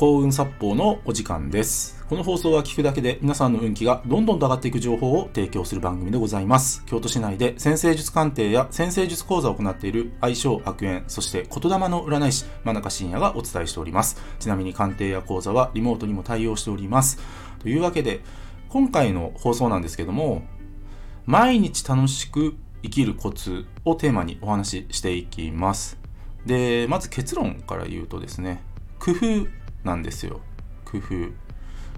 幸運殺法のお時間です。この放送は聞くだけで皆さんの運気がどんどんと上がっていく情報を提供する番組でございます。京都市内で先生術鑑定や先生術講座を行っている愛称悪縁、そして言霊の占い師、真中信也がお伝えしております。ちなみに鑑定や講座はリモートにも対応しております。というわけで、今回の放送なんですけども、毎日楽しく生きるコツをテーマにお話ししていきます。で、まず結論から言うとですね、工夫なんですよ。工夫。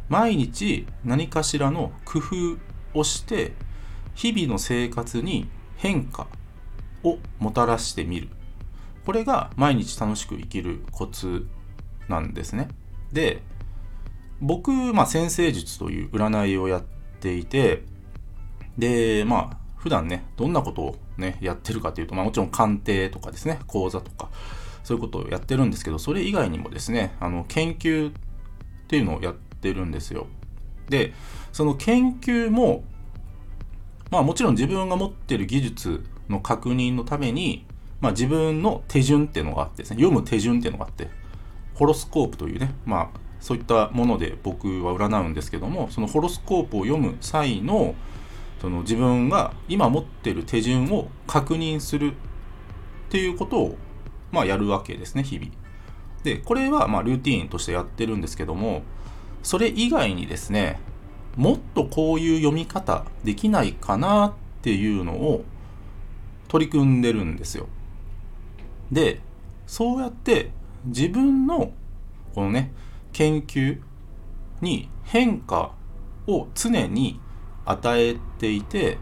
毎日何かしらの工夫をして、日々の生活に変化をもたらしてみる。これが毎日楽しく生きるコツなんですね。で、僕、まあ、先生術という占いをやっていて、で、まあ、普段ね、どんなことをね、やってるかというと、まあもちろん鑑定とかですね、講座とか、そういうことをやってるんですけど、それ以外にもですね、あの、研究っていうのをやってるんですよ。で、その研究も、まあもちろん自分が持ってる技術の確認のために、まあ自分の手順っていうのがあってですね、読む手順っていうのがあって、ホロスコープというね、まあそういったもので僕は占うんですけども、そのホロスコープを読む際の、その自分が今持ってる手順を確認するっていうことを、まあ、やるわけですね日々。でこれはまあルーティーンとしてやってるんですけどもそれ以外にですねもっとこういう読み方できないかなっていうのを取り組んでるんですよ。でそうやって自分のこのね研究に変化を常に与えていて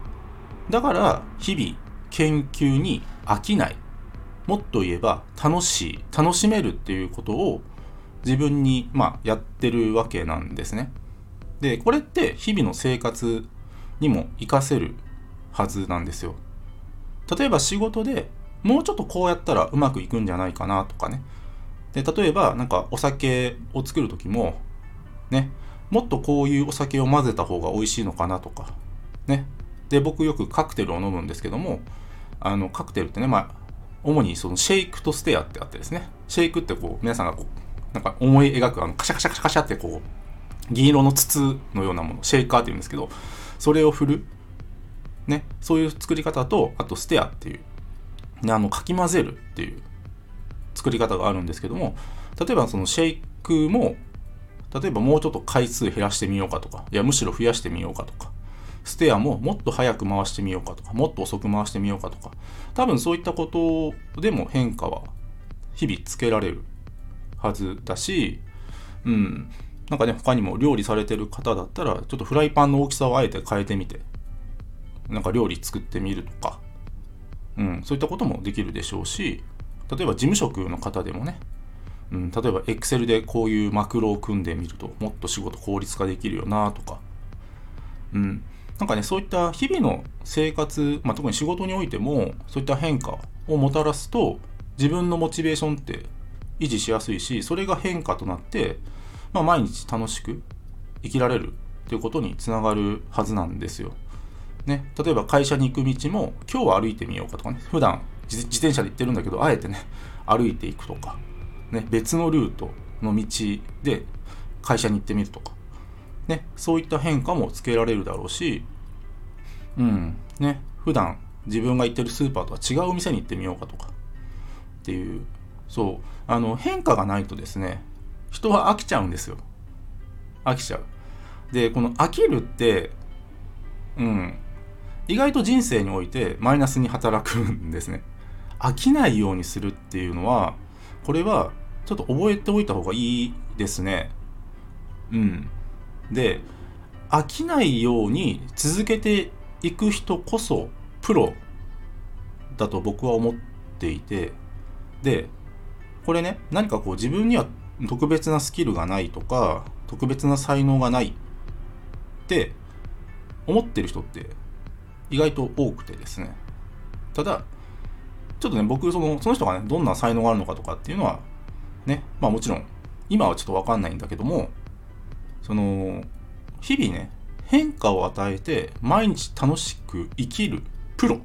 だから日々研究に飽きないもっと言えば楽しい楽しめるっていうことを自分にまあやってるわけなんですね。でこれって日々の生活にも活かせるはずなんですよ。例えば仕事でもうちょっとこうやったらうまくいくんじゃないかなとかね。で例えばなんかお酒を作る時もねもっとこういうお酒を混ぜた方が美味しいのかなとかね。で僕よくカクテルを飲むんですけどもあのカクテルってねまあ主にそのシェイクとステアってあってですね。シェイクってこう皆さんがこうなんか思い描くあのカシャカシャカシャカシャってこう銀色の筒のようなものシェイカーって言うんですけどそれを振る。ね。そういう作り方とあとステアっていう。あのかき混ぜるっていう。作り方があるんですけども例えばそのシェイクも例えばもうちょっと回数減らしてみようかとかいやむしろ増やしてみようかとかステアももっと早く回してみようかとかもっと遅く回してみようかとか多分そういったことでも変化は日々つけられるはずだしうん。なんかね他にも料理されてる方だったらちょっとフライパンの大きさをあえて変えてみてなんか料理作ってみるとか、うん、そういったこともできるでしょうし例えば事務職の方でもねうん、例えば Excel でこういうマクロを組んでみるともっと仕事効率化できるよなとか、うん、なんかねそういった日々の生活、まあ、特に仕事においてもそういった変化をもたらすと自分のモチベーションって維持しやすいしそれが変化となって、まあ、毎日楽しく生きられるということにつながるはずなんですよ。ね、例えば会社に行く道も今日は歩いてみようかとかね。普段自転車で行ってるんだけどあえてね歩いていくとか。ね、別のルートの道で会社に行ってみるとか、ね、そういった変化もつけられるだろうし、うん、ね、普段自分が行ってるスーパーとは違う店に行ってみようかとかっていう、そう、あの、変化がないとですね、人は飽きちゃうんですよ。飽きちゃう。で、この飽きるって、うん、意外と人生においてマイナスに働くんですね。飽きないようにするっていうのは、これはちょっと覚えておいた方がいいですね。うん。で、飽きないように続けていく人こそプロだと僕は思っていて、で、これね、何かこう自分には特別なスキルがないとか、特別な才能がないって思ってる人って意外と多くてですね。ただ、ちょっとね、僕その、その人がね、どんな才能があるのかとかっていうのは、ね、まあもちろん、今はちょっとわかんないんだけども、その、日々ね、変化を与えて、毎日楽しく生きるプロっ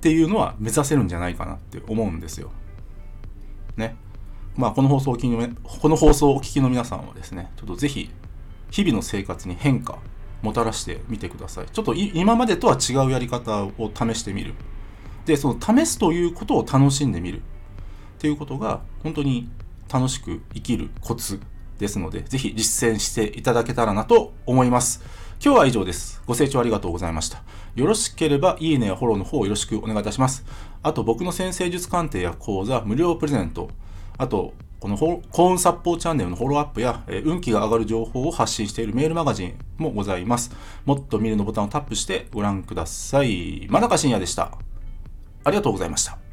ていうのは目指せるんじゃないかなって思うんですよ。ね。まあ、この放送を聞きのこの放送をお聞きの皆さんはですね、ちょっとぜひ、日々の生活に変化、もたらしてみてください。ちょっと今までとは違うやり方を試してみる。で、その試すということを楽しんでみる。っていうことが、本当に楽しく生きるコツですので、ぜひ実践していただけたらなと思います。今日は以上です。ご清聴ありがとうございました。よろしければ、いいねやフォローの方をよろしくお願いいたします。あと、僕の先生術鑑定や講座、無料プレゼント。あと、この幸運殺法チャンネルのフォローアップや、え運気が上がる情報を発信しているメールマガジンもございます。もっと見るのボタンをタップしてご覧ください。まだか深夜でした。ありがとうございました。